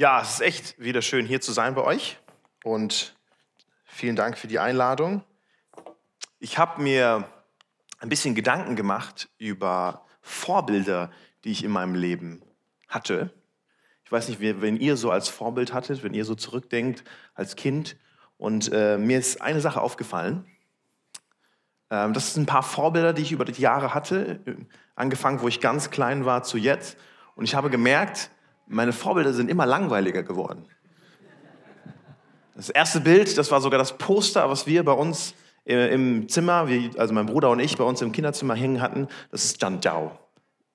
Ja, es ist echt wieder schön hier zu sein bei euch und vielen Dank für die Einladung. Ich habe mir ein bisschen Gedanken gemacht über Vorbilder, die ich in meinem Leben hatte. Ich weiß nicht, wenn ihr so als Vorbild hattet, wenn ihr so zurückdenkt als Kind. Und äh, mir ist eine Sache aufgefallen. Ähm, das sind ein paar Vorbilder, die ich über die Jahre hatte, angefangen, wo ich ganz klein war, zu jetzt. Und ich habe gemerkt, meine Vorbilder sind immer langweiliger geworden. Das erste Bild, das war sogar das Poster, was wir bei uns im Zimmer, also mein Bruder und ich, bei uns im Kinderzimmer hängen hatten. Das ist Zhang Jiao.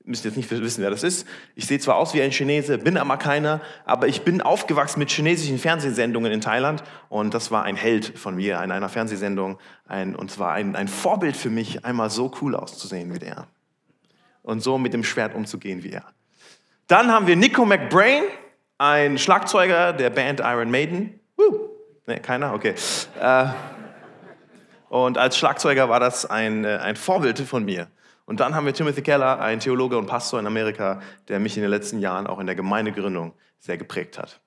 Müsst jetzt nicht wissen, wer das ist. Ich sehe zwar aus wie ein Chinese, bin aber keiner, aber ich bin aufgewachsen mit chinesischen Fernsehsendungen in Thailand und das war ein Held von mir in einer Fernsehsendung ein, und zwar ein, ein Vorbild für mich, einmal so cool auszusehen wie der und so mit dem Schwert umzugehen wie er. Dann haben wir Nico McBrain, ein Schlagzeuger der Band Iron Maiden. Uh, ne, keiner? Okay. Äh, und als Schlagzeuger war das ein, äh, ein Vorbild von mir. Und dann haben wir Timothy Keller, ein Theologe und Pastor in Amerika, der mich in den letzten Jahren auch in der Gemeindegründung sehr geprägt hat.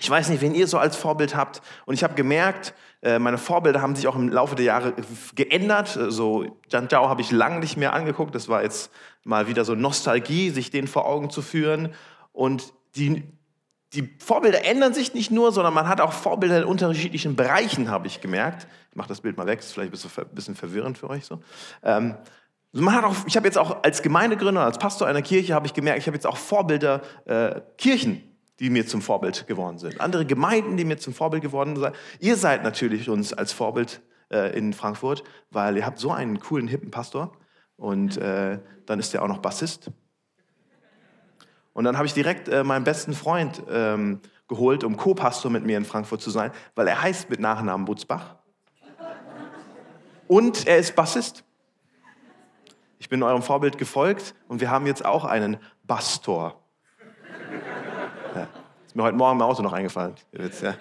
Ich weiß nicht, wen ihr so als Vorbild habt. Und ich habe gemerkt, äh, meine Vorbilder haben sich auch im Laufe der Jahre geändert. So Jan Zhao habe ich lange nicht mehr angeguckt. Das war jetzt mal wieder so Nostalgie, sich den vor Augen zu führen. Und die, die Vorbilder ändern sich nicht nur, sondern man hat auch Vorbilder in unterschiedlichen Bereichen, habe ich gemerkt. Ich mache das Bild mal weg, das ist vielleicht ein bisschen verwirrend für euch so. Ähm, man hat auch, ich habe jetzt auch als Gemeindegründer, als Pastor einer Kirche, habe ich gemerkt, ich habe jetzt auch Vorbilder, äh, Kirchen, die mir zum Vorbild geworden sind. Andere Gemeinden, die mir zum Vorbild geworden sind. Ihr seid natürlich uns als Vorbild äh, in Frankfurt, weil ihr habt so einen coolen, hippen Pastor. Und äh, dann ist er auch noch Bassist. Und dann habe ich direkt äh, meinen besten Freund ähm, geholt, um Co-Pastor mit mir in Frankfurt zu sein, weil er heißt mit Nachnamen Butzbach. Und er ist Bassist. Ich bin eurem Vorbild gefolgt und wir haben jetzt auch einen Bastor. Ja, ist mir heute Morgen im Auto noch eingefallen. Ja.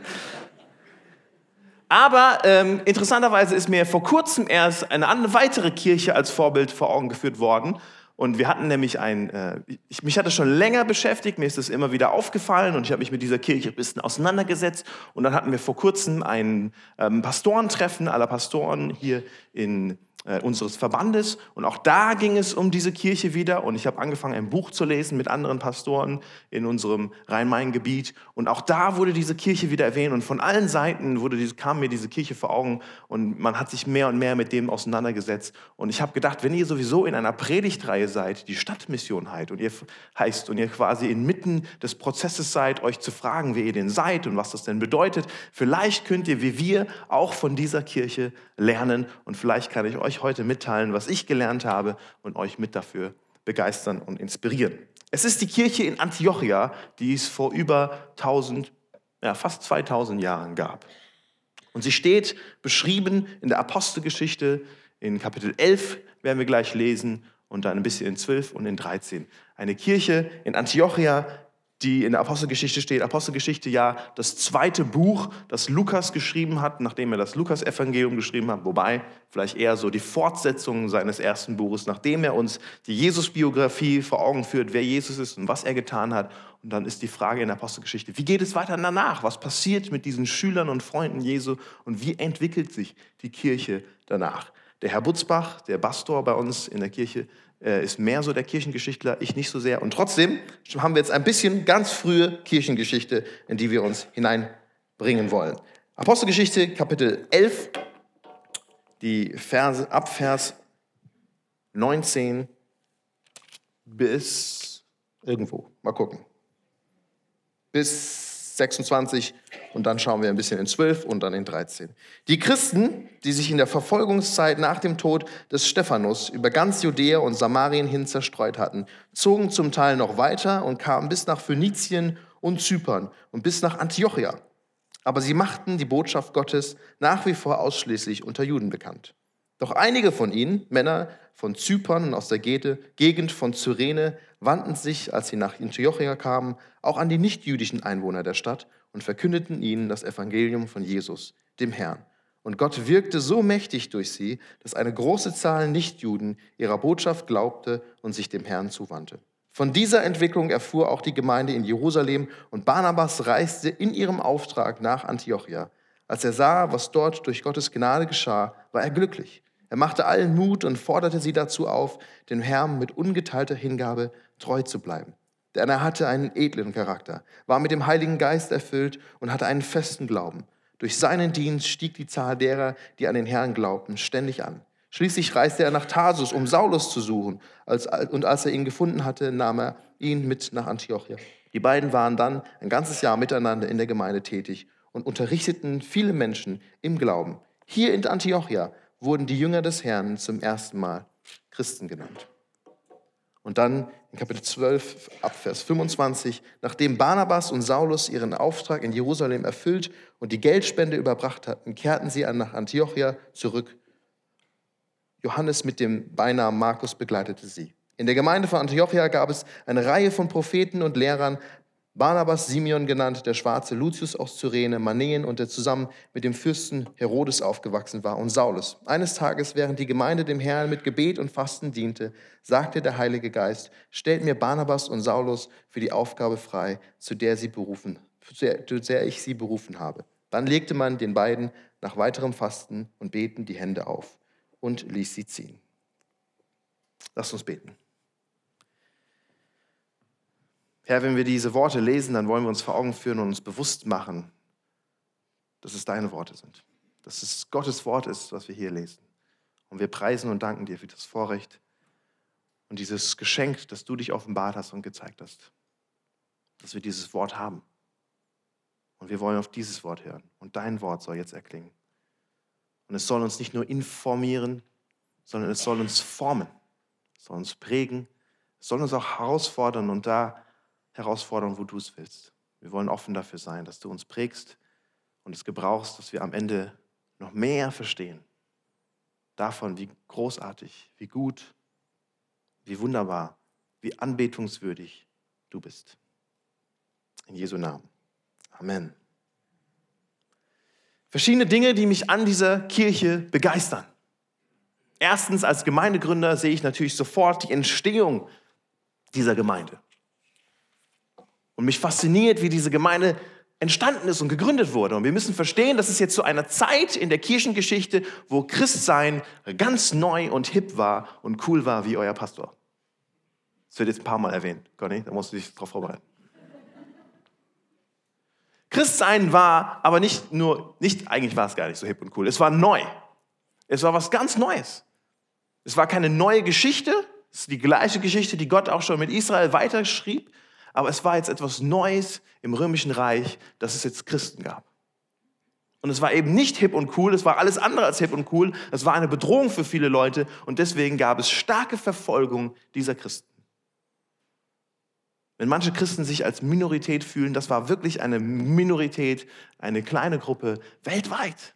Aber ähm, interessanterweise ist mir vor kurzem erst eine andere, weitere Kirche als Vorbild vor Augen geführt worden. Und wir hatten nämlich ein, äh, ich, mich hat das schon länger beschäftigt, mir ist das immer wieder aufgefallen und ich habe mich mit dieser Kirche ein bisschen auseinandergesetzt. Und dann hatten wir vor kurzem ein ähm, Pastorentreffen aller Pastoren hier in unseres Verbandes. Und auch da ging es um diese Kirche wieder. Und ich habe angefangen, ein Buch zu lesen mit anderen Pastoren in unserem Rhein-Main-Gebiet. Und auch da wurde diese Kirche wieder erwähnt. Und von allen Seiten wurde diese, kam mir diese Kirche vor Augen. Und man hat sich mehr und mehr mit dem auseinandergesetzt. Und ich habe gedacht, wenn ihr sowieso in einer Predigtreihe seid, die Stadtmission heißt, und ihr heißt, und ihr quasi inmitten des Prozesses seid, euch zu fragen, wer ihr denn seid und was das denn bedeutet, vielleicht könnt ihr, wie wir, auch von dieser Kirche lernen. Und vielleicht kann ich euch euch heute mitteilen, was ich gelernt habe und euch mit dafür begeistern und inspirieren. Es ist die Kirche in Antiochia, die es vor über 1000, ja, fast 2000 Jahren gab. Und sie steht beschrieben in der Apostelgeschichte in Kapitel 11, werden wir gleich lesen, und dann ein bisschen in 12 und in 13. Eine Kirche in Antiochia, die in der Apostelgeschichte steht. Apostelgeschichte ja das zweite Buch, das Lukas geschrieben hat, nachdem er das Lukas-Evangelium geschrieben hat, wobei vielleicht eher so die Fortsetzung seines ersten Buches, nachdem er uns die Jesus-Biografie vor Augen führt, wer Jesus ist und was er getan hat. Und dann ist die Frage in der Apostelgeschichte, wie geht es weiter danach? Was passiert mit diesen Schülern und Freunden Jesu und wie entwickelt sich die Kirche danach? Der Herr Butzbach, der Pastor bei uns in der Kirche, äh, ist mehr so der Kirchengeschichtler, ich nicht so sehr. Und trotzdem haben wir jetzt ein bisschen ganz frühe Kirchengeschichte, in die wir uns hineinbringen wollen. Apostelgeschichte, Kapitel 11, die Verse, ab Vers 19 bis irgendwo. Mal gucken. Bis 26 und dann schauen wir ein bisschen in 12 und dann in 13. Die Christen, die sich in der Verfolgungszeit nach dem Tod des Stephanus über ganz Judäa und Samarien hin zerstreut hatten, zogen zum Teil noch weiter und kamen bis nach Phönizien und Zypern und bis nach Antiochia. Aber sie machten die Botschaft Gottes nach wie vor ausschließlich unter Juden bekannt. Doch einige von ihnen, Männer von Zypern und aus der Gegend von Cyrene, wandten sich, als sie nach Antiochia kamen, auch an die nichtjüdischen Einwohner der Stadt und verkündeten ihnen das Evangelium von Jesus, dem Herrn. Und Gott wirkte so mächtig durch sie, dass eine große Zahl Nichtjuden ihrer Botschaft glaubte und sich dem Herrn zuwandte. Von dieser Entwicklung erfuhr auch die Gemeinde in Jerusalem und Barnabas reiste in ihrem Auftrag nach Antiochia. Als er sah, was dort durch Gottes Gnade geschah, war er glücklich. Er machte allen Mut und forderte sie dazu auf, dem Herrn mit ungeteilter Hingabe treu zu bleiben. Denn er hatte einen edlen Charakter, war mit dem Heiligen Geist erfüllt und hatte einen festen Glauben. Durch seinen Dienst stieg die Zahl derer, die an den Herrn glaubten, ständig an. Schließlich reiste er nach Tarsus, um Saulus zu suchen. und als er ihn gefunden hatte, nahm er ihn mit nach Antiochia. Die beiden waren dann ein ganzes Jahr miteinander in der Gemeinde tätig und unterrichteten viele Menschen im Glauben. Hier in Antiochia wurden die Jünger des Herrn zum ersten Mal Christen genannt. Und dann in Kapitel 12 ab Vers 25, nachdem Barnabas und Saulus ihren Auftrag in Jerusalem erfüllt und die Geldspende überbracht hatten, kehrten sie nach Antiochia zurück Johannes mit dem Beinamen Markus begleitete sie. In der Gemeinde von Antiochia gab es eine Reihe von Propheten und Lehrern, Barnabas Simeon genannt, der schwarze Lucius aus Cyrene, Manäen und der zusammen mit dem Fürsten Herodes aufgewachsen war und Saulus. Eines Tages, während die Gemeinde dem Herrn mit Gebet und Fasten diente, sagte der Heilige Geist, stellt mir Barnabas und Saulus für die Aufgabe frei, zu der, sie berufen, zu der ich sie berufen habe. Dann legte man den beiden nach weiterem Fasten und Beten die Hände auf und ließ sie ziehen. Lass uns beten. Herr, wenn wir diese Worte lesen, dann wollen wir uns vor Augen führen und uns bewusst machen, dass es deine Worte sind. Dass es Gottes Wort ist, was wir hier lesen. Und wir preisen und danken dir für das Vorrecht und dieses Geschenk, das du dich offenbart hast und gezeigt hast. Dass wir dieses Wort haben. Und wir wollen auf dieses Wort hören. Und dein Wort soll jetzt erklingen. Und es soll uns nicht nur informieren, sondern es soll uns formen, es soll uns prägen, es soll uns auch herausfordern und da herausfordern, wo du es willst. Wir wollen offen dafür sein, dass du uns prägst und es gebrauchst, dass wir am Ende noch mehr verstehen davon, wie großartig, wie gut, wie wunderbar, wie anbetungswürdig du bist. In Jesu Namen. Amen. Verschiedene Dinge, die mich an dieser Kirche begeistern. Erstens, als Gemeindegründer sehe ich natürlich sofort die Entstehung dieser Gemeinde. Und mich fasziniert, wie diese Gemeinde entstanden ist und gegründet wurde. Und wir müssen verstehen, dass es jetzt zu einer Zeit in der Kirchengeschichte, wo Christsein ganz neu und hip war und cool war wie euer Pastor. Das wird jetzt ein paar Mal erwähnt, Conny, da musst du dich darauf vorbereiten. Christsein war aber nicht nur, nicht, eigentlich war es gar nicht so hip und cool, es war neu. Es war was ganz Neues. Es war keine neue Geschichte, es ist die gleiche Geschichte, die Gott auch schon mit Israel weiterschrieb, aber es war jetzt etwas Neues im römischen Reich, dass es jetzt Christen gab. Und es war eben nicht hip und cool, es war alles andere als hip und cool, es war eine Bedrohung für viele Leute und deswegen gab es starke Verfolgung dieser Christen. Wenn manche Christen sich als Minorität fühlen, das war wirklich eine Minorität, eine kleine Gruppe weltweit.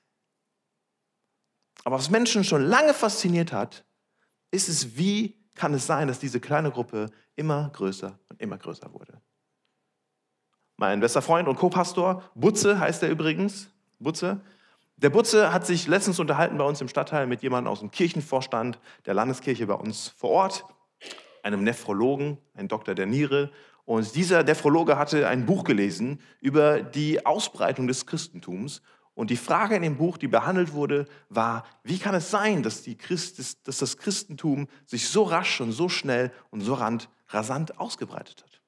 Aber was Menschen schon lange fasziniert hat, ist es, wie kann es sein, dass diese kleine Gruppe immer größer und immer größer wurde. Mein bester Freund und Co-Pastor, Butze heißt er übrigens, Butze, der Butze hat sich letztens unterhalten bei uns im Stadtteil mit jemandem aus dem Kirchenvorstand der Landeskirche bei uns vor Ort, einem Nephrologen, ein Doktor der Niere und dieser Nephrologe hatte ein Buch gelesen über die Ausbreitung des Christentums. Und die Frage in dem Buch, die behandelt wurde, war, wie kann es sein, dass, Christ, dass das Christentum sich so rasch und so schnell und so rasant ausgebreitet hat?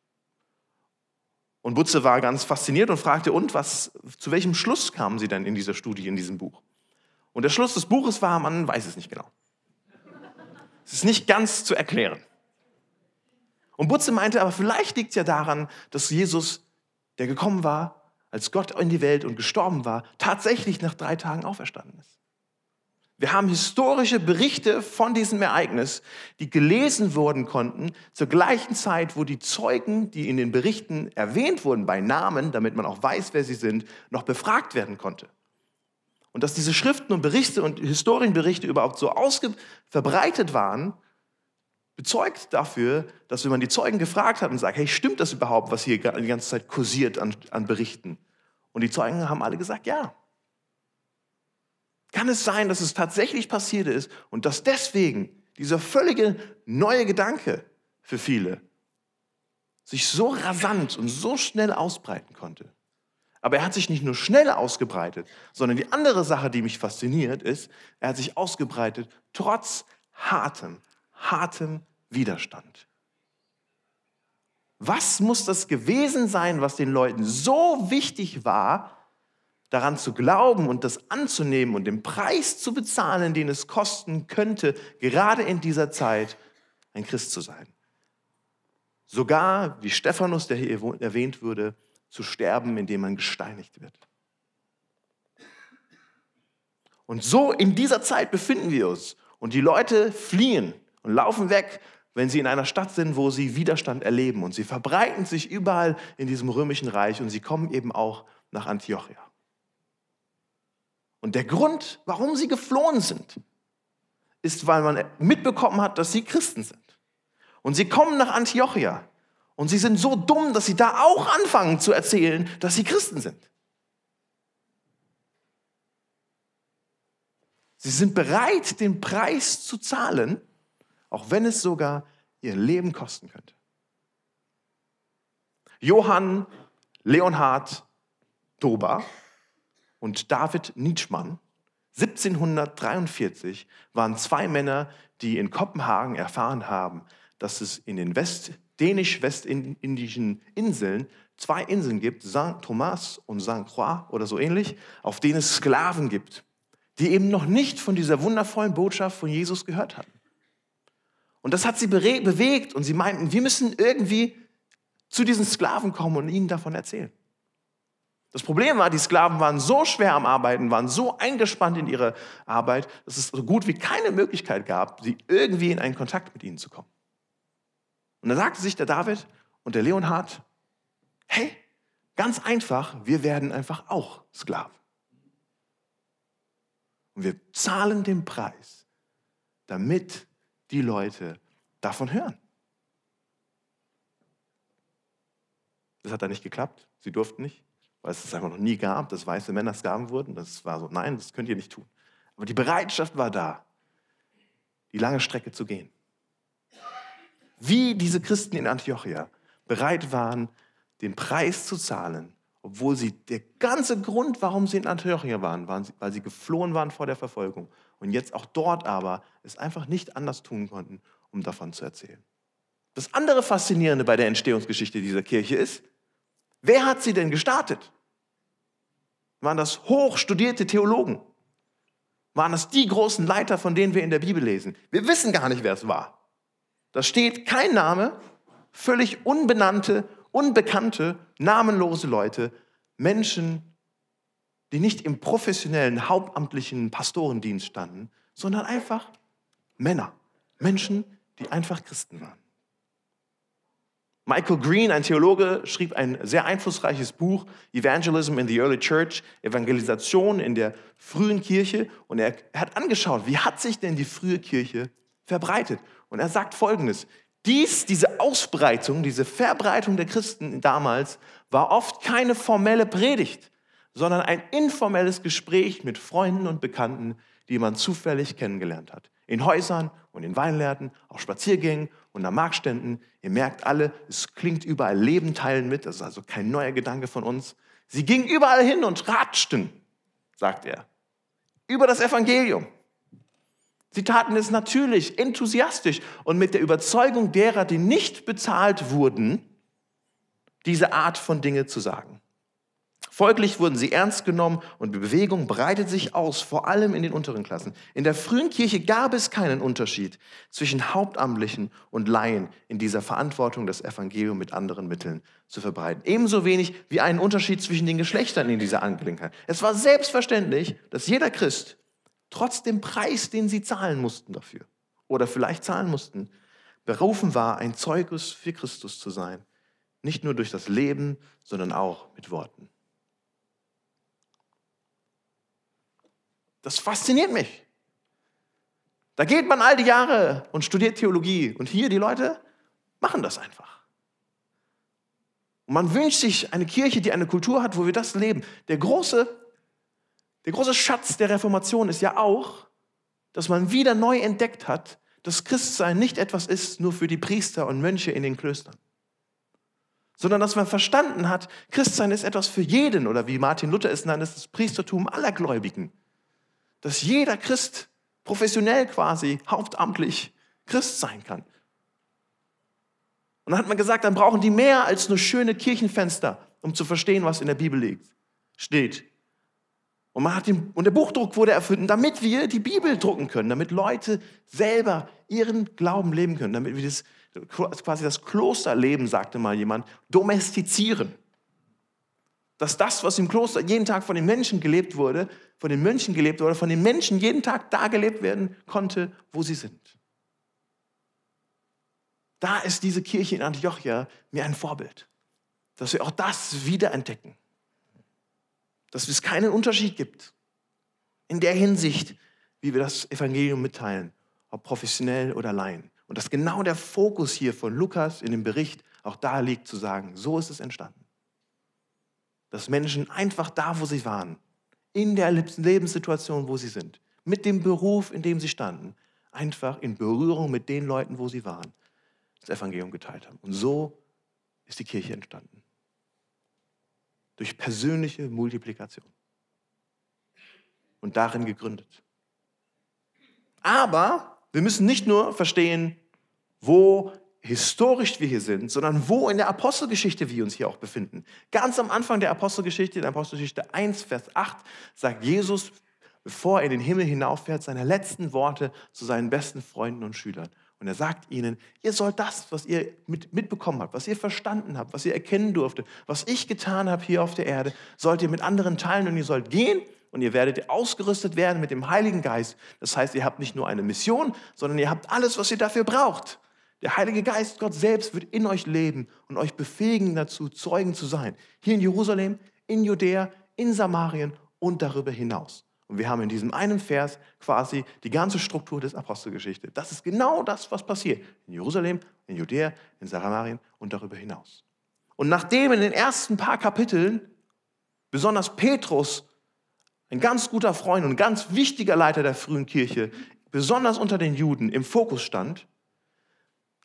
Und Butze war ganz fasziniert und fragte, und was, zu welchem Schluss kamen Sie denn in dieser Studie, in diesem Buch? Und der Schluss des Buches war, man weiß es nicht genau. Es ist nicht ganz zu erklären. Und Butze meinte, aber vielleicht liegt es ja daran, dass Jesus, der gekommen war, als Gott in die Welt und gestorben war, tatsächlich nach drei Tagen auferstanden ist. Wir haben historische Berichte von diesem Ereignis, die gelesen wurden konnten, zur gleichen Zeit, wo die Zeugen, die in den Berichten erwähnt wurden bei Namen, damit man auch weiß, wer sie sind, noch befragt werden konnte. Und dass diese Schriften und Berichte und Historienberichte überhaupt so verbreitet waren, bezeugt dafür, dass wenn man die Zeugen gefragt hat und sagt, hey, stimmt das überhaupt, was hier die ganze Zeit kursiert an, an Berichten? Und die Zeugen haben alle gesagt, ja. Kann es sein, dass es tatsächlich passiert ist und dass deswegen dieser völlige neue Gedanke für viele sich so rasant und so schnell ausbreiten konnte. Aber er hat sich nicht nur schnell ausgebreitet, sondern die andere Sache, die mich fasziniert, ist, er hat sich ausgebreitet trotz hartem, hartem Widerstand. Was muss das gewesen sein, was den Leuten so wichtig war, daran zu glauben und das anzunehmen und den Preis zu bezahlen, den es kosten könnte, gerade in dieser Zeit ein Christ zu sein? Sogar, wie Stephanus, der hier erwähnt wurde, zu sterben, indem man gesteinigt wird. Und so in dieser Zeit befinden wir uns. Und die Leute fliehen und laufen weg, wenn sie in einer Stadt sind, wo sie Widerstand erleben. Und sie verbreiten sich überall in diesem römischen Reich und sie kommen eben auch nach Antiochia. Und der Grund, warum sie geflohen sind, ist, weil man mitbekommen hat, dass sie Christen sind. Und sie kommen nach Antiochia. Und sie sind so dumm, dass sie da auch anfangen zu erzählen, dass sie Christen sind. Sie sind bereit, den Preis zu zahlen, auch wenn es sogar ihr Leben kosten könnte. Johann Leonhard Dober und David Nietzschmann 1743 waren zwei Männer, die in Kopenhagen erfahren haben, dass es in den West dänisch-westindischen Inseln zwei Inseln gibt, Saint Thomas und Saint Croix oder so ähnlich, auf denen es Sklaven gibt, die eben noch nicht von dieser wundervollen Botschaft von Jesus gehört hatten. Und das hat sie bewegt und sie meinten, wir müssen irgendwie zu diesen Sklaven kommen und ihnen davon erzählen. Das Problem war, die Sklaven waren so schwer am Arbeiten, waren so eingespannt in ihre Arbeit, dass es so gut wie keine Möglichkeit gab, sie irgendwie in einen Kontakt mit ihnen zu kommen. Und da sagte sich der David und der Leonhard, hey, ganz einfach, wir werden einfach auch Sklaven. Und wir zahlen den Preis, damit die Leute davon hören. Das hat da nicht geklappt. Sie durften nicht, weil es es einfach noch nie gab, dass weiße Männer Sklaven wurden. Das war so, nein, das könnt ihr nicht tun. Aber die Bereitschaft war da, die lange Strecke zu gehen wie diese Christen in Antiochia bereit waren, den Preis zu zahlen, obwohl sie der ganze Grund, warum sie in Antiochia waren, waren weil sie geflohen waren vor der Verfolgung und jetzt auch dort aber es einfach nicht anders tun konnten, um davon zu erzählen. Das andere Faszinierende bei der Entstehungsgeschichte dieser Kirche ist, wer hat sie denn gestartet? Waren das hochstudierte Theologen? Waren das die großen Leiter, von denen wir in der Bibel lesen? Wir wissen gar nicht, wer es war. Da steht kein Name, völlig unbenannte, unbekannte, namenlose Leute, Menschen, die nicht im professionellen, hauptamtlichen Pastorendienst standen, sondern einfach Männer, Menschen, die einfach Christen waren. Michael Green, ein Theologe, schrieb ein sehr einflussreiches Buch, Evangelism in the Early Church, Evangelisation in der frühen Kirche. Und er, hat angeschaut, wie hat sich denn die frühe Kirche verbreitet. Und er sagt Folgendes. Dies, diese Ausbreitung, diese Verbreitung der Christen damals war oft keine formelle Predigt, sondern ein informelles Gespräch mit Freunden und Bekannten, die man zufällig kennengelernt hat. In Häusern und in Weinlärten, auf Spaziergängen und an Marktständen. Ihr merkt alle, es klingt überall Leben teilen mit, das ist also kein neuer Gedanke von uns. Sie gingen überall hin und ratschten, sagt er, über das Evangelium. Sie taten es natürlich, enthusiastisch und mit der Überzeugung derer, die nicht bezahlt wurden, diese Art von Dinge zu sagen. Folglich wurden sie ernst genommen und die Bewegung breitet sich aus, vor allem in den unteren Klassen. In der frühen Kirche gab es keinen Unterschied zwischen Hauptamtlichen und Laien in dieser Verantwortung, das Evangelium mit anderen Mitteln zu verbreiten. Ebenso wenig wie einen Unterschied zwischen den Geschlechtern in dieser Angelegenheit. Es war selbstverständlich, dass jeder Christ trotz dem Preis, den sie zahlen mussten dafür oder vielleicht zahlen mussten, berufen war, ein Zeugnis für Christus zu sein. Nicht nur durch das Leben, sondern auch mit Worten. Das fasziniert mich. Da geht man all die Jahre und studiert Theologie. Und hier die Leute machen das einfach. Und man wünscht sich eine Kirche, die eine Kultur hat, wo wir das leben. Der große der große Schatz der Reformation ist ja auch, dass man wieder neu entdeckt hat, dass Christsein nicht etwas ist nur für die Priester und Mönche in den Klöstern, sondern dass man verstanden hat, Christsein ist etwas für jeden oder wie Martin Luther es nannte, das Priestertum aller Gläubigen. Dass jeder Christ professionell quasi, hauptamtlich Christ sein kann. Und dann hat man gesagt, dann brauchen die mehr als nur schöne Kirchenfenster, um zu verstehen, was in der Bibel liegt, steht. Und, man hat den, und der Buchdruck wurde erfunden, damit wir die Bibel drucken können, damit Leute selber ihren Glauben leben können, damit wir das, quasi das Klosterleben, sagte mal jemand, domestizieren. Dass das, was im Kloster jeden Tag von den Menschen gelebt wurde, von den Mönchen gelebt wurde, von den Menschen jeden Tag da gelebt werden konnte, wo sie sind. Da ist diese Kirche in Antiochia mir ein Vorbild, dass wir auch das wiederentdecken. Dass es keinen Unterschied gibt in der Hinsicht, wie wir das Evangelium mitteilen, ob professionell oder Laien. Und dass genau der Fokus hier von Lukas in dem Bericht auch da liegt, zu sagen, so ist es entstanden. Dass Menschen einfach da, wo sie waren, in der Lebenssituation, wo sie sind, mit dem Beruf, in dem sie standen, einfach in Berührung mit den Leuten, wo sie waren, das Evangelium geteilt haben. Und so ist die Kirche entstanden. Durch persönliche Multiplikation. Und darin gegründet. Aber wir müssen nicht nur verstehen, wo historisch wir hier sind, sondern wo in der Apostelgeschichte wir uns hier auch befinden. Ganz am Anfang der Apostelgeschichte, in Apostelgeschichte 1, Vers 8, sagt Jesus, bevor er in den Himmel hinauffährt, seine letzten Worte zu seinen besten Freunden und Schülern. Und er sagt ihnen, ihr sollt das, was ihr mit, mitbekommen habt, was ihr verstanden habt, was ihr erkennen durfte, was ich getan habe hier auf der Erde, sollt ihr mit anderen teilen und ihr sollt gehen und ihr werdet ausgerüstet werden mit dem Heiligen Geist. Das heißt, ihr habt nicht nur eine Mission, sondern ihr habt alles, was ihr dafür braucht. Der Heilige Geist, Gott selbst, wird in euch leben und euch befähigen dazu, Zeugen zu sein. Hier in Jerusalem, in Judäa, in Samarien und darüber hinaus. Und wir haben in diesem einen Vers quasi die ganze Struktur des Apostelgeschichte. Das ist genau das, was passiert. In Jerusalem, in Judäa, in Samarien und darüber hinaus. Und nachdem in den ersten paar Kapiteln besonders Petrus, ein ganz guter Freund und ganz wichtiger Leiter der frühen Kirche, besonders unter den Juden im Fokus stand,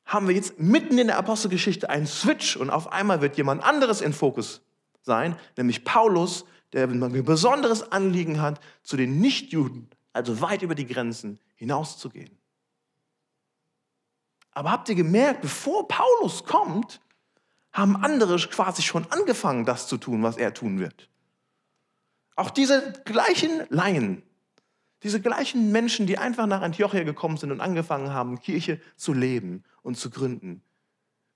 haben wir jetzt mitten in der Apostelgeschichte einen Switch und auf einmal wird jemand anderes in Fokus sein, nämlich Paulus, der ein besonderes Anliegen hat, zu den Nichtjuden, also weit über die Grenzen hinauszugehen. Aber habt ihr gemerkt, bevor Paulus kommt, haben andere quasi schon angefangen, das zu tun, was er tun wird. Auch diese gleichen Laien, diese gleichen Menschen, die einfach nach Antiochia gekommen sind und angefangen haben, Kirche zu leben und zu gründen,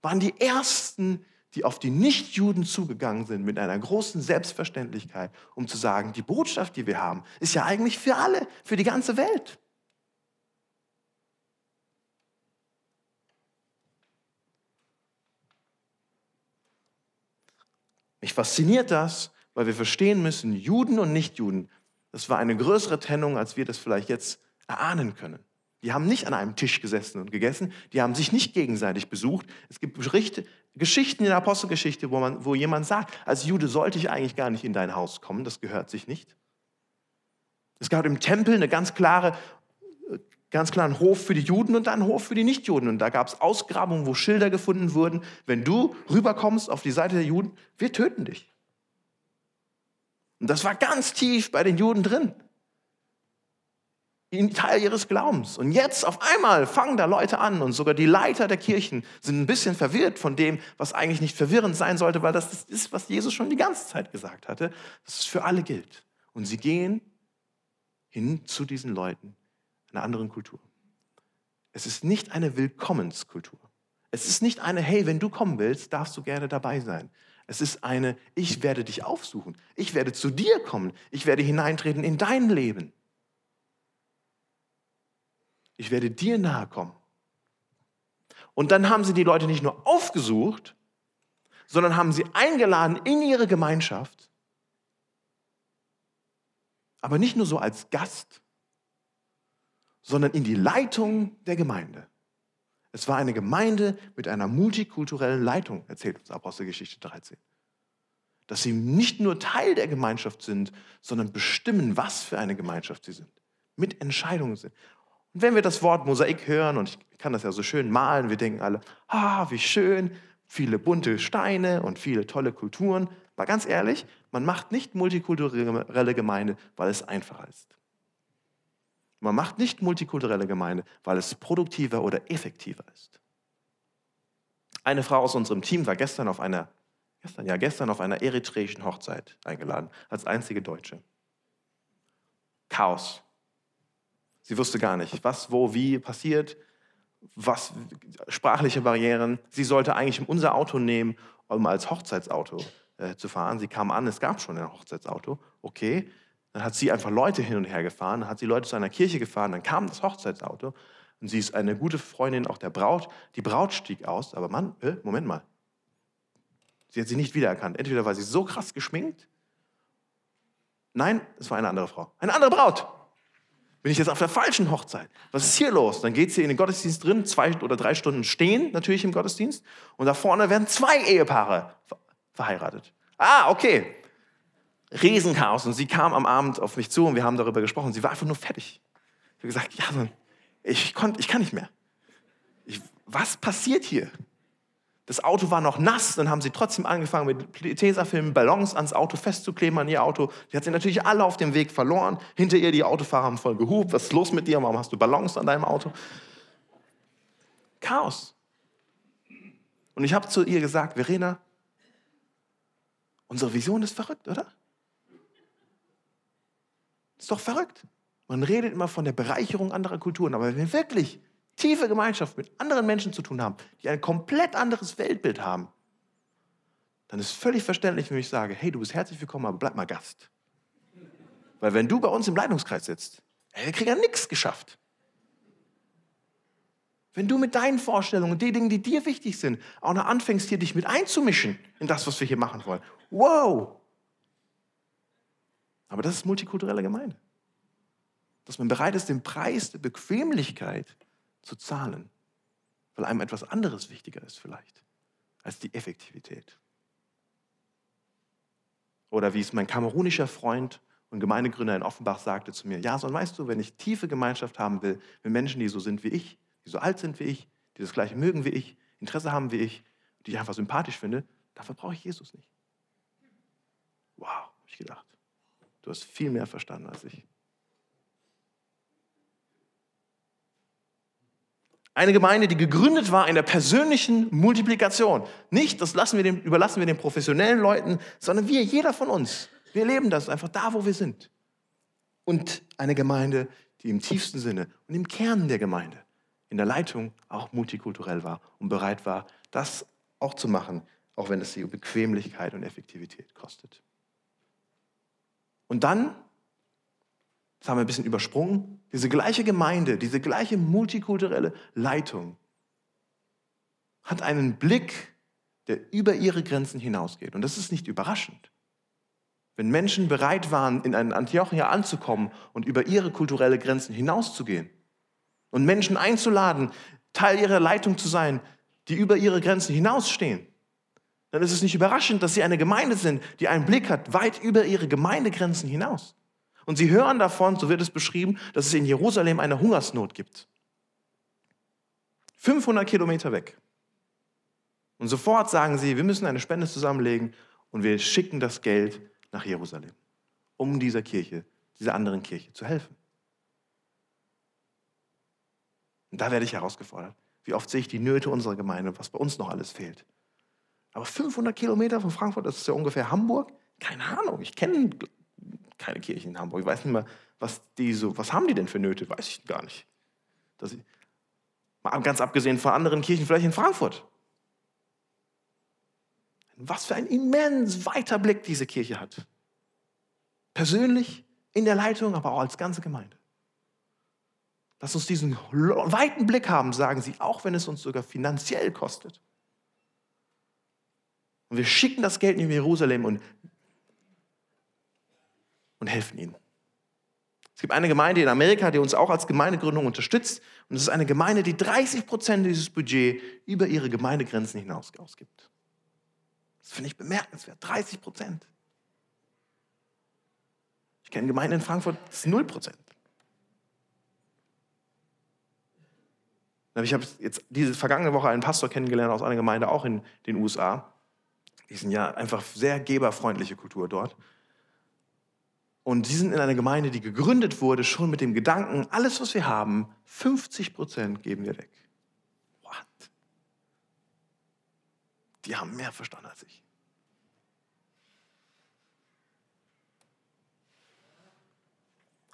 waren die ersten, die auf die Nichtjuden zugegangen sind mit einer großen Selbstverständlichkeit, um zu sagen, die Botschaft, die wir haben, ist ja eigentlich für alle, für die ganze Welt. Mich fasziniert das, weil wir verstehen müssen, Juden und Nichtjuden, das war eine größere Trennung, als wir das vielleicht jetzt erahnen können. Die haben nicht an einem Tisch gesessen und gegessen, die haben sich nicht gegenseitig besucht. Es gibt Berichte, Geschichten in der Apostelgeschichte, wo, man, wo jemand sagt, als Jude sollte ich eigentlich gar nicht in dein Haus kommen, das gehört sich nicht. Es gab im Tempel eine ganz klare, ganz klaren Hof für die Juden und einen Hof für die Nichtjuden. Und da gab es Ausgrabungen, wo Schilder gefunden wurden, wenn du rüberkommst auf die Seite der Juden, wir töten dich. Und das war ganz tief bei den Juden drin. Teil ihres Glaubens. Und jetzt auf einmal fangen da Leute an und sogar die Leiter der Kirchen sind ein bisschen verwirrt von dem, was eigentlich nicht verwirrend sein sollte, weil das ist, was Jesus schon die ganze Zeit gesagt hatte, dass es für alle gilt. Und sie gehen hin zu diesen Leuten, einer anderen Kultur. Es ist nicht eine Willkommenskultur. Es ist nicht eine, hey, wenn du kommen willst, darfst du gerne dabei sein. Es ist eine, ich werde dich aufsuchen. Ich werde zu dir kommen. Ich werde hineintreten in dein Leben. Ich werde dir nahe kommen. Und dann haben sie die Leute nicht nur aufgesucht, sondern haben sie eingeladen in ihre Gemeinschaft. Aber nicht nur so als Gast, sondern in die Leitung der Gemeinde. Es war eine Gemeinde mit einer multikulturellen Leitung, erzählt uns Apostelgeschichte 13. Dass sie nicht nur Teil der Gemeinschaft sind, sondern bestimmen, was für eine Gemeinschaft sie sind. Mit Entscheidungen sind. Und wenn wir das Wort Mosaik hören, und ich kann das ja so schön malen, wir denken alle, ah, wie schön, viele bunte Steine und viele tolle Kulturen. Aber ganz ehrlich, man macht nicht multikulturelle Gemeinde, weil es einfacher ist. Man macht nicht multikulturelle Gemeinde, weil es produktiver oder effektiver ist. Eine Frau aus unserem Team war gestern auf einer, gestern, ja, gestern auf einer eritreischen Hochzeit eingeladen, als einzige Deutsche. Chaos. Sie wusste gar nicht, was, wo, wie passiert, was, sprachliche Barrieren. Sie sollte eigentlich unser Auto nehmen, um als Hochzeitsauto äh, zu fahren. Sie kam an, es gab schon ein Hochzeitsauto. Okay, dann hat sie einfach Leute hin und her gefahren, dann hat sie Leute zu einer Kirche gefahren, dann kam das Hochzeitsauto und sie ist eine gute Freundin auch der Braut. Die Braut stieg aus, aber Mann, äh, Moment mal. Sie hat sie nicht wiedererkannt. Entweder war sie so krass geschminkt. Nein, es war eine andere Frau. Eine andere Braut. Bin ich jetzt auf der falschen Hochzeit? Was ist hier los? Dann geht sie in den Gottesdienst drin, zwei oder drei Stunden stehen, natürlich im Gottesdienst. Und da vorne werden zwei Ehepaare verheiratet. Ah, okay. Riesenchaos. Und sie kam am Abend auf mich zu und wir haben darüber gesprochen. Sie war einfach nur fertig. Ich habe gesagt, ja, ich, konnt, ich kann nicht mehr. Ich, was passiert hier? Das Auto war noch nass, dann haben sie trotzdem angefangen mit Tesafilmen Ballons ans Auto festzukleben an ihr Auto. Die hat sie natürlich alle auf dem Weg verloren. Hinter ihr die Autofahrer haben voll gehupt. Was ist los mit dir? Warum hast du Ballons an deinem Auto? Chaos. Und ich habe zu ihr gesagt, Verena, unsere Vision ist verrückt, oder? Ist doch verrückt. Man redet immer von der Bereicherung anderer Kulturen, aber wenn wir wirklich tiefe Gemeinschaft mit anderen Menschen zu tun haben, die ein komplett anderes Weltbild haben, dann ist völlig verständlich, wenn ich sage, hey, du bist herzlich willkommen, aber bleib mal Gast. Weil wenn du bei uns im Leitungskreis sitzt, ey, wir kriegen ja nichts geschafft. Wenn du mit deinen Vorstellungen und den Dingen, die dir wichtig sind, auch noch anfängst, hier dich mit einzumischen in das, was wir hier machen wollen. Wow! Aber das ist multikulturelle Gemeinde dass man bereit ist, den Preis der Bequemlichkeit zu zahlen, weil einem etwas anderes wichtiger ist vielleicht als die Effektivität. Oder wie es mein kamerunischer Freund und Gemeindegründer in Offenbach sagte zu mir, ja, so weißt du, wenn ich tiefe Gemeinschaft haben will mit Menschen, die so sind wie ich, die so alt sind wie ich, die das gleiche mögen wie ich, Interesse haben wie ich, die ich einfach sympathisch finde, dafür brauche ich Jesus nicht. Wow, habe ich gedacht. Du hast viel mehr verstanden als ich. Eine Gemeinde, die gegründet war in der persönlichen Multiplikation. Nicht, das lassen wir dem, überlassen wir den professionellen Leuten, sondern wir, jeder von uns. Wir leben das einfach da, wo wir sind. Und eine Gemeinde, die im tiefsten Sinne und im Kern der Gemeinde, in der Leitung auch multikulturell war und bereit war, das auch zu machen, auch wenn es sie Bequemlichkeit und Effektivität kostet. Und dann das haben wir ein bisschen übersprungen, diese gleiche Gemeinde, diese gleiche multikulturelle Leitung hat einen Blick, der über ihre Grenzen hinausgeht. Und das ist nicht überraschend. Wenn Menschen bereit waren, in ein Antiochia anzukommen und über ihre kulturelle Grenzen hinauszugehen und Menschen einzuladen, Teil ihrer Leitung zu sein, die über ihre Grenzen hinausstehen, dann ist es nicht überraschend, dass sie eine Gemeinde sind, die einen Blick hat weit über ihre Gemeindegrenzen hinaus. Und sie hören davon, so wird es beschrieben, dass es in Jerusalem eine Hungersnot gibt. 500 Kilometer weg. Und sofort sagen sie, wir müssen eine Spende zusammenlegen und wir schicken das Geld nach Jerusalem, um dieser Kirche, dieser anderen Kirche zu helfen. Und da werde ich herausgefordert. Wie oft sehe ich die Nöte unserer Gemeinde, was bei uns noch alles fehlt. Aber 500 Kilometer von Frankfurt, das ist ja ungefähr Hamburg. Keine Ahnung, ich kenne keine Kirche in Hamburg. Ich weiß nicht mehr, was die so, was haben die denn für Nöte? Weiß ich gar nicht. Ich, mal ganz abgesehen von anderen Kirchen, vielleicht in Frankfurt. Was für ein immens weiter Blick diese Kirche hat. Persönlich, in der Leitung, aber auch als ganze Gemeinde. Lass uns diesen weiten Blick haben, sagen sie, auch wenn es uns sogar finanziell kostet. Und wir schicken das Geld in Jerusalem und und helfen ihnen. Es gibt eine Gemeinde in Amerika, die uns auch als Gemeindegründung unterstützt. Und es ist eine Gemeinde, die 30 Prozent dieses Budget über ihre Gemeindegrenzen hinaus ausgibt. Das finde ich bemerkenswert. 30 Prozent. Ich kenne Gemeinden in Frankfurt, das ist 0 Prozent. Ich habe jetzt diese vergangene Woche einen Pastor kennengelernt aus einer Gemeinde, auch in den USA. Die sind ja einfach sehr geberfreundliche Kultur dort. Und die sind in einer Gemeinde, die gegründet wurde, schon mit dem Gedanken, alles, was wir haben, 50 Prozent geben wir weg. What? Die haben mehr verstanden als ich.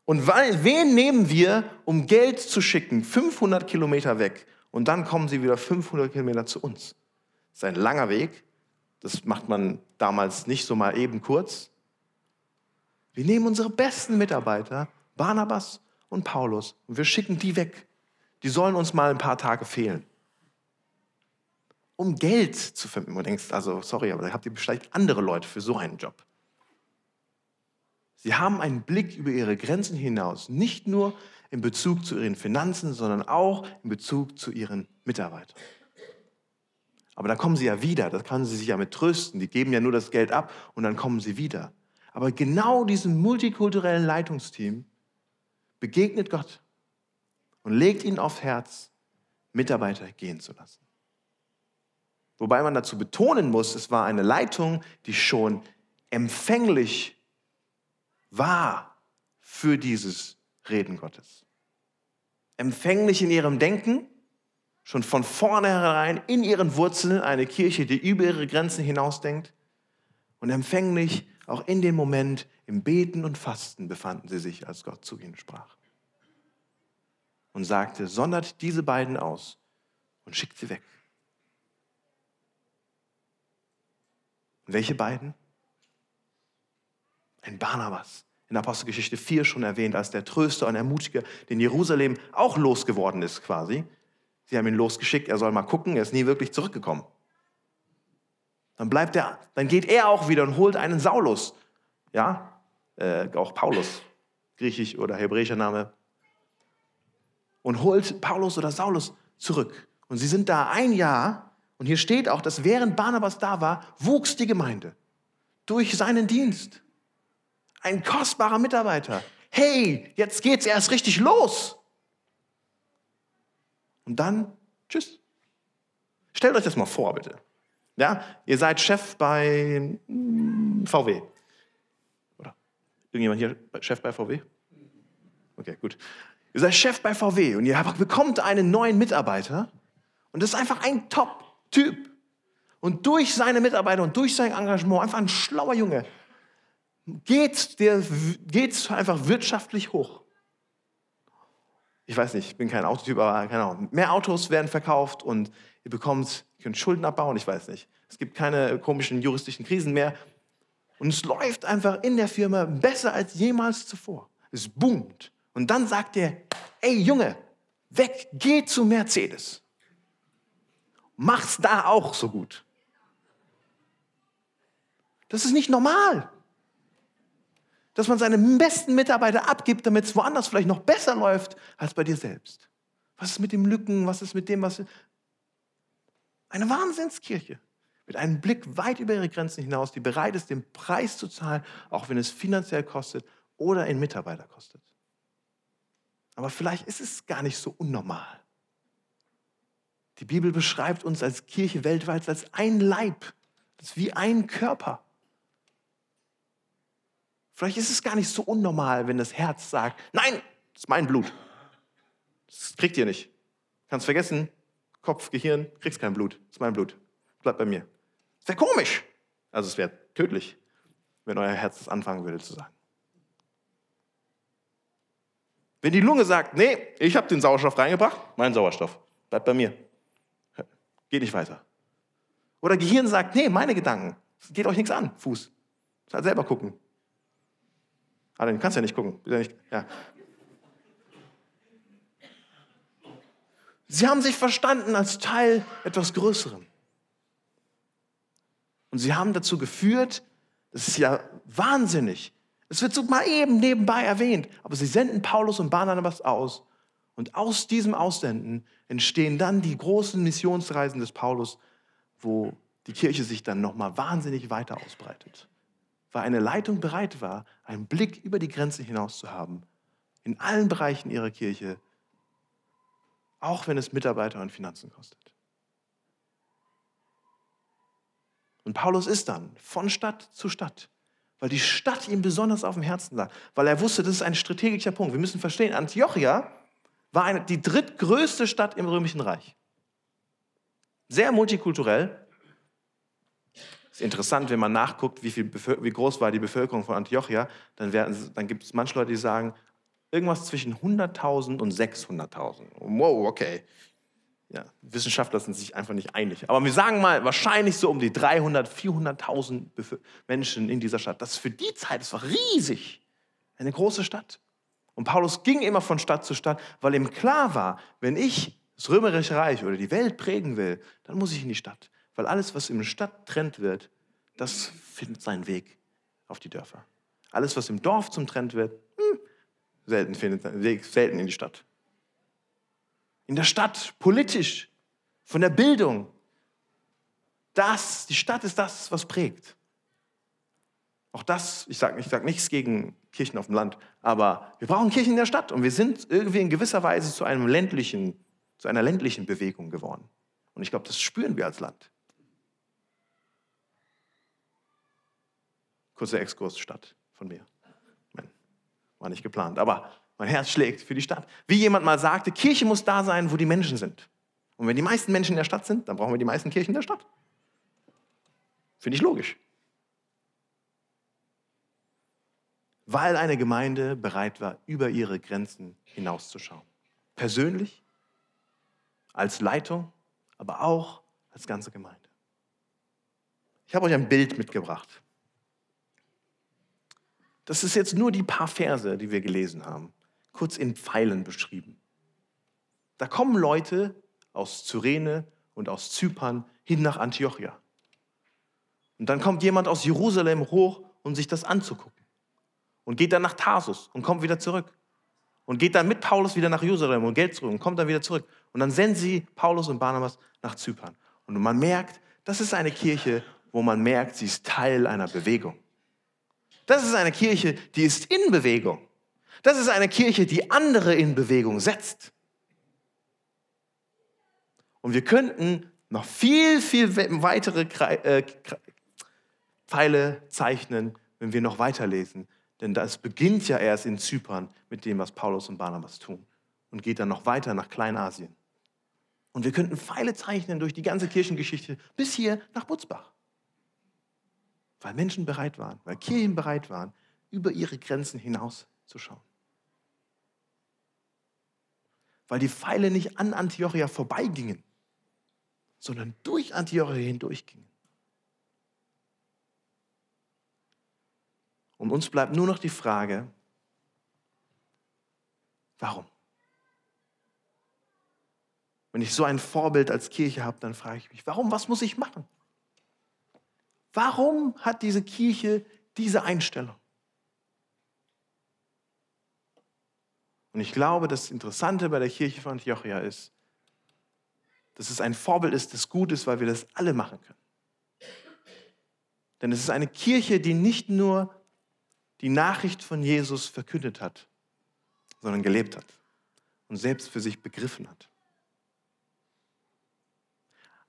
Und wen nehmen wir, um Geld zu schicken, 500 Kilometer weg und dann kommen sie wieder 500 Kilometer zu uns? Das ist ein langer Weg. Das macht man damals nicht so mal eben kurz. Wir nehmen unsere besten Mitarbeiter, Barnabas und Paulus, und wir schicken die weg. Die sollen uns mal ein paar Tage fehlen. Um Geld zu vermitteln. Du denkst, also, sorry, aber da habt ihr vielleicht andere Leute für so einen Job. Sie haben einen Blick über ihre Grenzen hinaus, nicht nur in Bezug zu ihren Finanzen, sondern auch in Bezug zu ihren Mitarbeitern. Aber dann kommen sie ja wieder, das kann sie sich ja mit trösten. Die geben ja nur das Geld ab und dann kommen sie wieder. Aber genau diesem multikulturellen Leitungsteam begegnet Gott und legt ihnen aufs Herz, Mitarbeiter gehen zu lassen. Wobei man dazu betonen muss, es war eine Leitung, die schon empfänglich war für dieses Reden Gottes. Empfänglich in ihrem Denken, schon von vornherein in ihren Wurzeln eine Kirche, die über ihre Grenzen hinausdenkt. Und empfänglich auch in dem Moment im Beten und Fasten befanden sie sich, als Gott zu ihnen sprach. Und sagte, sondert diese beiden aus und schickt sie weg. Und welche beiden? Ein Barnabas, in Apostelgeschichte 4 schon erwähnt, als der Tröster und Ermutiger, den Jerusalem auch losgeworden ist quasi. Sie haben ihn losgeschickt, er soll mal gucken, er ist nie wirklich zurückgekommen. Dann bleibt er, dann geht er auch wieder und holt einen Saulus. Ja, äh, auch Paulus, griechisch oder hebräischer Name. Und holt Paulus oder Saulus zurück. Und sie sind da ein Jahr. Und hier steht auch, dass während Barnabas da war, wuchs die Gemeinde durch seinen Dienst. Ein kostbarer Mitarbeiter. Hey, jetzt geht's erst richtig los. Und dann, tschüss. Stellt euch das mal vor, bitte. Ja, ihr seid Chef bei hm, VW. Oder irgendjemand hier Chef bei VW? Okay, gut. Ihr seid Chef bei VW und ihr bekommt einen neuen Mitarbeiter und das ist einfach ein Top-Typ. Und durch seine Mitarbeiter und durch sein Engagement, einfach ein schlauer Junge, geht es einfach wirtschaftlich hoch. Ich weiß nicht, ich bin kein Autotyp, aber keine Ahnung. Mehr Autos werden verkauft und ihr bekommt, ihr könnt Schulden abbauen, ich weiß nicht. Es gibt keine komischen juristischen Krisen mehr. Und es läuft einfach in der Firma besser als jemals zuvor. Es boomt. Und dann sagt er, ey Junge, weg, geh zu Mercedes. Mach's da auch so gut. Das ist nicht normal dass man seine besten Mitarbeiter abgibt, damit es woanders vielleicht noch besser läuft als bei dir selbst. Was ist mit dem Lücken? Was ist mit dem, was... Eine Wahnsinnskirche mit einem Blick weit über ihre Grenzen hinaus, die bereit ist, den Preis zu zahlen, auch wenn es finanziell kostet oder in Mitarbeiter kostet. Aber vielleicht ist es gar nicht so unnormal. Die Bibel beschreibt uns als Kirche weltweit als ein Leib, ist wie ein Körper. Vielleicht ist es gar nicht so unnormal, wenn das Herz sagt, nein, das ist mein Blut. Das kriegt ihr nicht. Kannst vergessen, Kopf, Gehirn, kriegst kein Blut. Das ist mein Blut. Bleibt bei mir. Das wäre komisch. Also es wäre tödlich, wenn euer Herz das anfangen würde zu sagen. Wenn die Lunge sagt, nee, ich habe den Sauerstoff reingebracht, mein Sauerstoff, bleibt bei mir. Geht nicht weiter. Oder Gehirn sagt, nee, meine Gedanken, geht euch nichts an, Fuß. Halt selber gucken. Ah, du kannst ja nicht gucken. Ja. Sie haben sich verstanden als Teil etwas Größerem. Und sie haben dazu geführt, das ist ja wahnsinnig. Es wird so mal eben nebenbei erwähnt, aber sie senden Paulus und Barnabas aus. Und aus diesem Aussenden entstehen dann die großen Missionsreisen des Paulus, wo die Kirche sich dann nochmal wahnsinnig weiter ausbreitet weil eine Leitung bereit war, einen Blick über die Grenze hinaus zu haben, in allen Bereichen ihrer Kirche auch wenn es Mitarbeiter und Finanzen kostet. Und Paulus ist dann von Stadt zu Stadt, weil die Stadt ihm besonders auf dem Herzen lag, weil er wusste, das ist ein strategischer Punkt. Wir müssen verstehen, Antiochia war eine, die drittgrößte Stadt im Römischen Reich. Sehr multikulturell. Interessant, wenn man nachguckt, wie, viel, wie groß war die Bevölkerung von Antiochia, dann, dann gibt es manche Leute, die sagen, irgendwas zwischen 100.000 und 600.000. Wow, okay. Ja, Wissenschaftler sind sich einfach nicht einig. Aber wir sagen mal, wahrscheinlich so um die 300, 400.000 Menschen in dieser Stadt. Das ist für die Zeit, das war riesig. Eine große Stadt. Und Paulus ging immer von Stadt zu Stadt, weil ihm klar war, wenn ich das Römerische Reich oder die Welt prägen will, dann muss ich in die Stadt. Weil alles, was in der Stadt trennt wird, das findet seinen Weg auf die Dörfer. Alles, was im Dorf zum Trend wird, hm, selten findet seinen Weg, selten in die Stadt in der Stadt, politisch, von der Bildung. Das, die Stadt ist das, was prägt. Auch das, ich sage ich sag nichts gegen Kirchen auf dem Land, aber wir brauchen Kirchen in der Stadt und wir sind irgendwie in gewisser Weise zu einem ländlichen, zu einer ländlichen Bewegung geworden. Und ich glaube, das spüren wir als Land. Kurzer Exkurs Stadt von mir. War nicht geplant, aber mein Herz schlägt für die Stadt. Wie jemand mal sagte, Kirche muss da sein, wo die Menschen sind. Und wenn die meisten Menschen in der Stadt sind, dann brauchen wir die meisten Kirchen in der Stadt. Finde ich logisch. Weil eine Gemeinde bereit war, über ihre Grenzen hinauszuschauen. Persönlich, als Leitung, aber auch als ganze Gemeinde. Ich habe euch ein Bild mitgebracht. Das ist jetzt nur die paar Verse, die wir gelesen haben kurz in Pfeilen beschrieben. Da kommen Leute aus Cyrene und aus Zypern hin nach Antiochia. Und dann kommt jemand aus Jerusalem hoch, um sich das anzugucken. Und geht dann nach Tarsus und kommt wieder zurück. Und geht dann mit Paulus wieder nach Jerusalem und Geld zurück und kommt dann wieder zurück. Und dann senden sie Paulus und Barnabas nach Zypern. Und man merkt, das ist eine Kirche, wo man merkt, sie ist Teil einer Bewegung. Das ist eine Kirche, die ist in Bewegung. Das ist eine Kirche, die andere in Bewegung setzt. Und wir könnten noch viel, viel weitere äh, Pfeile zeichnen, wenn wir noch weiterlesen. Denn das beginnt ja erst in Zypern mit dem, was Paulus und Barnabas tun. Und geht dann noch weiter nach Kleinasien. Und wir könnten Pfeile zeichnen durch die ganze Kirchengeschichte bis hier nach Butzbach. Weil Menschen bereit waren, weil Kirchen bereit waren, über ihre Grenzen hinauszuschauen weil die Pfeile nicht an Antiochia vorbeigingen, sondern durch Antiochia hindurchgingen. Und uns bleibt nur noch die Frage, warum? Wenn ich so ein Vorbild als Kirche habe, dann frage ich mich, warum, was muss ich machen? Warum hat diese Kirche diese Einstellung? Und ich glaube, das Interessante bei der Kirche von Antiochia ist, dass es ein Vorbild ist, das gut ist, weil wir das alle machen können. Denn es ist eine Kirche, die nicht nur die Nachricht von Jesus verkündet hat, sondern gelebt hat und selbst für sich begriffen hat.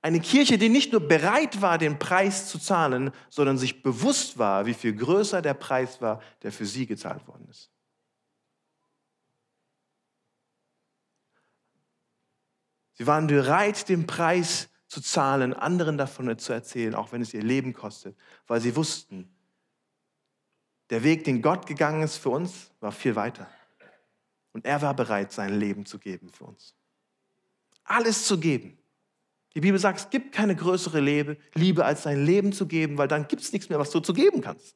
Eine Kirche, die nicht nur bereit war, den Preis zu zahlen, sondern sich bewusst war, wie viel größer der Preis war, der für sie gezahlt worden ist. Sie waren bereit, den Preis zu zahlen, anderen davon zu erzählen, auch wenn es ihr Leben kostet, weil sie wussten, der Weg, den Gott gegangen ist für uns, war viel weiter. Und er war bereit, sein Leben zu geben für uns. Alles zu geben. Die Bibel sagt, es gibt keine größere Liebe, als sein Leben zu geben, weil dann gibt es nichts mehr, was du zu geben kannst.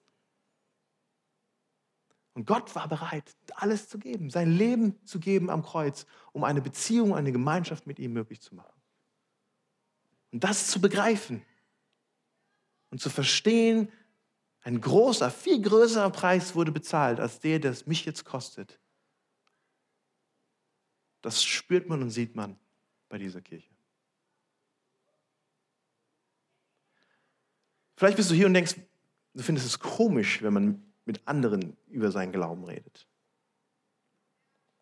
Und Gott war bereit, alles zu geben, sein Leben zu geben am Kreuz, um eine Beziehung, eine Gemeinschaft mit ihm möglich zu machen. Und das zu begreifen und zu verstehen, ein großer, viel größerer Preis wurde bezahlt als der, der es mich jetzt kostet. Das spürt man und sieht man bei dieser Kirche. Vielleicht bist du hier und denkst, du findest es komisch, wenn man mit anderen über seinen Glauben redet.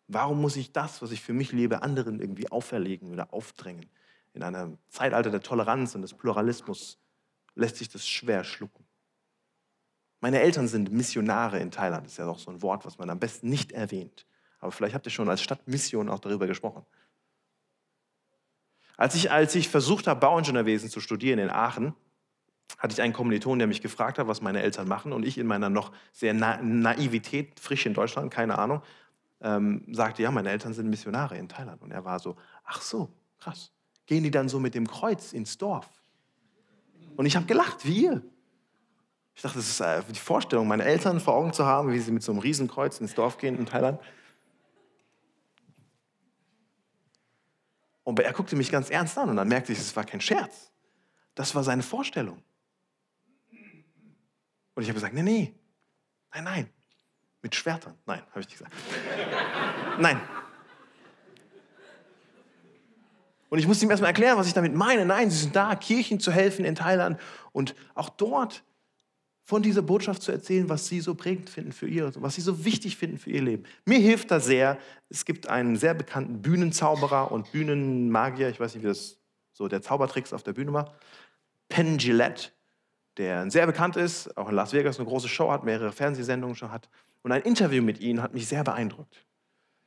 Warum muss ich das, was ich für mich lebe, anderen irgendwie auferlegen oder aufdrängen? In einem Zeitalter der Toleranz und des Pluralismus lässt sich das schwer schlucken. Meine Eltern sind Missionare in Thailand. Das ist ja auch so ein Wort, was man am besten nicht erwähnt. Aber vielleicht habt ihr schon als Stadtmission auch darüber gesprochen. Als ich, als ich versucht habe, Bauingenieurwesen zu studieren in Aachen, hatte ich einen Kommiliton, der mich gefragt hat, was meine Eltern machen. Und ich in meiner noch sehr Na Naivität, frisch in Deutschland, keine Ahnung, ähm, sagte, ja, meine Eltern sind Missionare in Thailand. Und er war so, ach so, krass. Gehen die dann so mit dem Kreuz ins Dorf? Und ich habe gelacht, wie ihr. Ich dachte, das ist äh, die Vorstellung, meine Eltern vor Augen zu haben, wie sie mit so einem Riesenkreuz ins Dorf gehen in Thailand. Und er guckte mich ganz ernst an und dann merkte ich, es war kein Scherz. Das war seine Vorstellung. Und ich habe gesagt, nee, nee, nein, nein, mit Schwertern. Nein, habe ich nicht gesagt. nein. Und ich musste ihm erstmal erklären, was ich damit meine. Nein, sie sind da, Kirchen zu helfen in Thailand und auch dort von dieser Botschaft zu erzählen, was sie so prägend finden für ihr, was sie so wichtig finden für ihr Leben. Mir hilft das sehr. Es gibt einen sehr bekannten Bühnenzauberer und Bühnenmagier, ich weiß nicht, wie das so der Zaubertricks auf der Bühne war, Penn Gillette, der sehr bekannt ist, auch in Las Vegas eine große Show hat, mehrere Fernsehsendungen schon hat. Und ein Interview mit ihm hat mich sehr beeindruckt.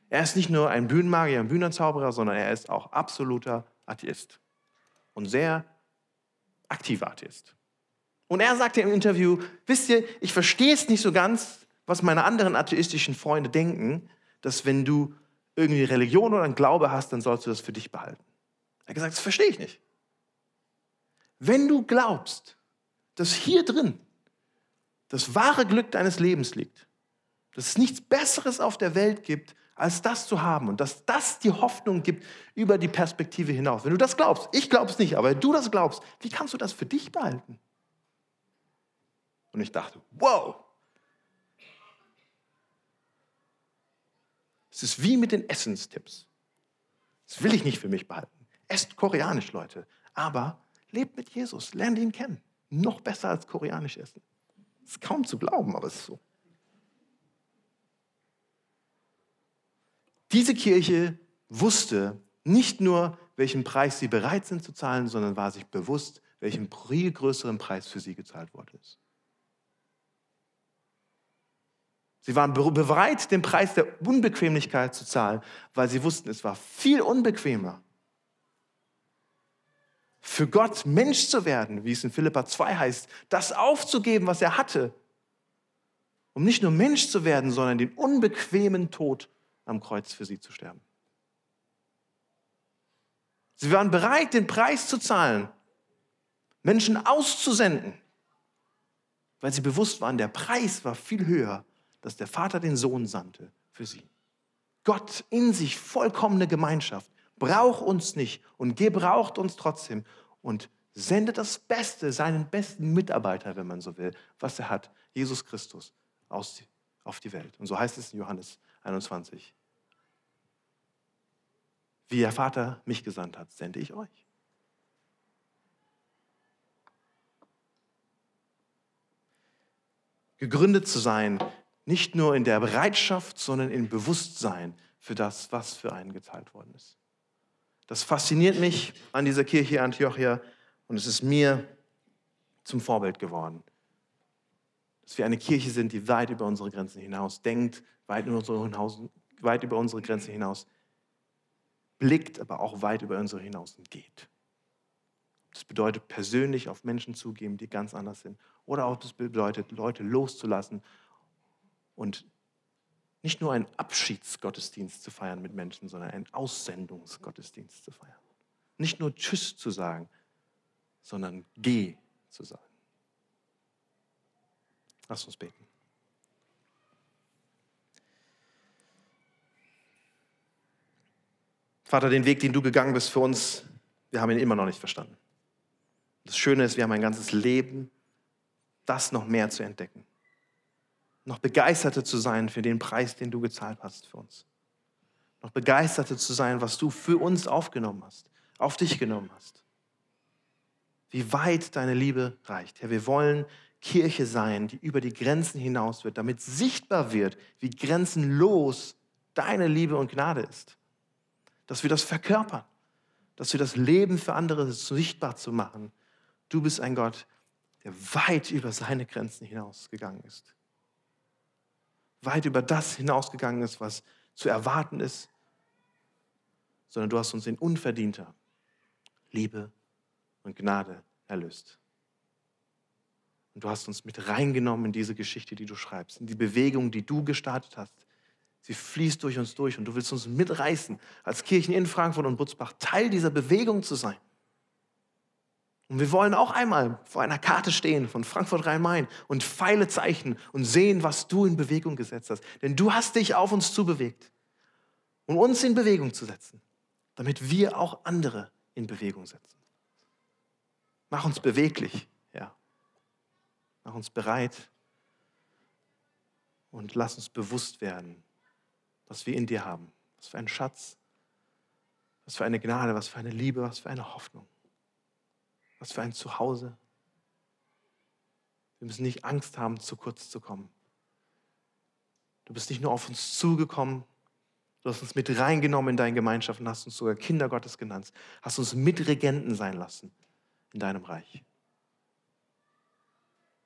Er ist nicht nur ein Bühnenmagier, ein Bühnenzauberer, sondern er ist auch absoluter Atheist und sehr aktiver Atheist. Und er sagte im Interview, wisst ihr, ich verstehe es nicht so ganz, was meine anderen atheistischen Freunde denken, dass wenn du irgendwie Religion oder einen Glaube hast, dann sollst du das für dich behalten. Er hat gesagt, das verstehe ich nicht. Wenn du glaubst, dass hier drin das wahre Glück deines Lebens liegt, dass es nichts Besseres auf der Welt gibt, als das zu haben und dass das die Hoffnung gibt über die Perspektive hinaus. Wenn du das glaubst, ich glaube es nicht, aber wenn du das glaubst, wie kannst du das für dich behalten? Und ich dachte, wow. Es ist wie mit den Essenstipps. Das will ich nicht für mich behalten. Esst koreanisch, Leute. Aber lebt mit Jesus, lernt ihn kennen. Noch besser als koreanisch essen. Das ist kaum zu glauben, aber es ist so. Diese Kirche wusste nicht nur, welchen Preis sie bereit sind zu zahlen, sondern war sich bewusst, welchen viel größeren Preis für sie gezahlt worden ist. Sie waren bereit, den Preis der Unbequemlichkeit zu zahlen, weil sie wussten, es war viel unbequemer, für Gott Mensch zu werden, wie es in Philippa 2 heißt, das aufzugeben, was er hatte, um nicht nur Mensch zu werden, sondern den unbequemen Tod am Kreuz für sie zu sterben. Sie waren bereit, den Preis zu zahlen, Menschen auszusenden, weil sie bewusst waren, der Preis war viel höher dass der Vater den Sohn sandte für sie. Gott in sich vollkommene Gemeinschaft, braucht uns nicht und gebraucht uns trotzdem und sendet das Beste, seinen besten Mitarbeiter, wenn man so will, was er hat, Jesus Christus, aus, auf die Welt. Und so heißt es in Johannes 21. Wie der Vater mich gesandt hat, sende ich euch. Gegründet zu sein nicht nur in der Bereitschaft, sondern im Bewusstsein für das, was für einen geteilt worden ist. Das fasziniert mich an dieser Kirche Antiochia und es ist mir zum Vorbild geworden. Dass wir eine Kirche sind, die weit über unsere Grenzen hinaus denkt, weit, hinaus, weit über unsere Grenzen hinaus blickt, aber auch weit über unsere hinaus geht. Das bedeutet persönlich auf Menschen zugeben, die ganz anders sind. Oder auch das bedeutet, Leute loszulassen und nicht nur einen Abschiedsgottesdienst zu feiern mit Menschen, sondern einen Aussendungsgottesdienst zu feiern. Nicht nur Tschüss zu sagen, sondern Geh zu sagen. Lass uns beten. Vater, den Weg, den du gegangen bist für uns, wir haben ihn immer noch nicht verstanden. Das Schöne ist, wir haben ein ganzes Leben, das noch mehr zu entdecken noch begeisterte zu sein für den Preis, den du gezahlt hast für uns. Noch begeisterte zu sein, was du für uns aufgenommen hast, auf dich genommen hast. Wie weit deine Liebe reicht. Herr, wir wollen Kirche sein, die über die Grenzen hinaus wird, damit sichtbar wird, wie grenzenlos deine Liebe und Gnade ist. Dass wir das verkörpern, dass wir das Leben für andere sichtbar zu machen. Du bist ein Gott, der weit über seine Grenzen hinausgegangen ist. Weit über das hinausgegangen ist, was zu erwarten ist, sondern du hast uns in unverdienter Liebe und Gnade erlöst. Und du hast uns mit reingenommen in diese Geschichte, die du schreibst, in die Bewegung, die du gestartet hast. Sie fließt durch uns durch und du willst uns mitreißen, als Kirchen in Frankfurt und Butzbach Teil dieser Bewegung zu sein. Und wir wollen auch einmal vor einer Karte stehen von Frankfurt Rhein-Main und Pfeile zeichnen und sehen, was du in Bewegung gesetzt hast. Denn du hast dich auf uns zubewegt, um uns in Bewegung zu setzen, damit wir auch andere in Bewegung setzen. Mach uns beweglich, ja. Mach uns bereit und lass uns bewusst werden, was wir in dir haben. Was für ein Schatz, was für eine Gnade, was für eine Liebe, was für eine Hoffnung. Was für ein Zuhause. Wir müssen nicht Angst haben, zu kurz zu kommen. Du bist nicht nur auf uns zugekommen, du hast uns mit reingenommen in deine Gemeinschaft und hast uns sogar Kinder Gottes genannt, hast uns Mitregenten sein lassen in deinem Reich.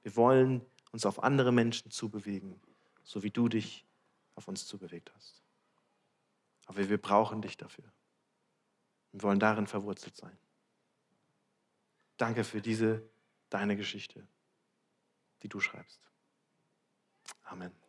Wir wollen uns auf andere Menschen zubewegen, so wie du dich auf uns zubewegt hast. Aber wir brauchen dich dafür. Wir wollen darin verwurzelt sein. Danke für diese deine Geschichte, die du schreibst. Amen.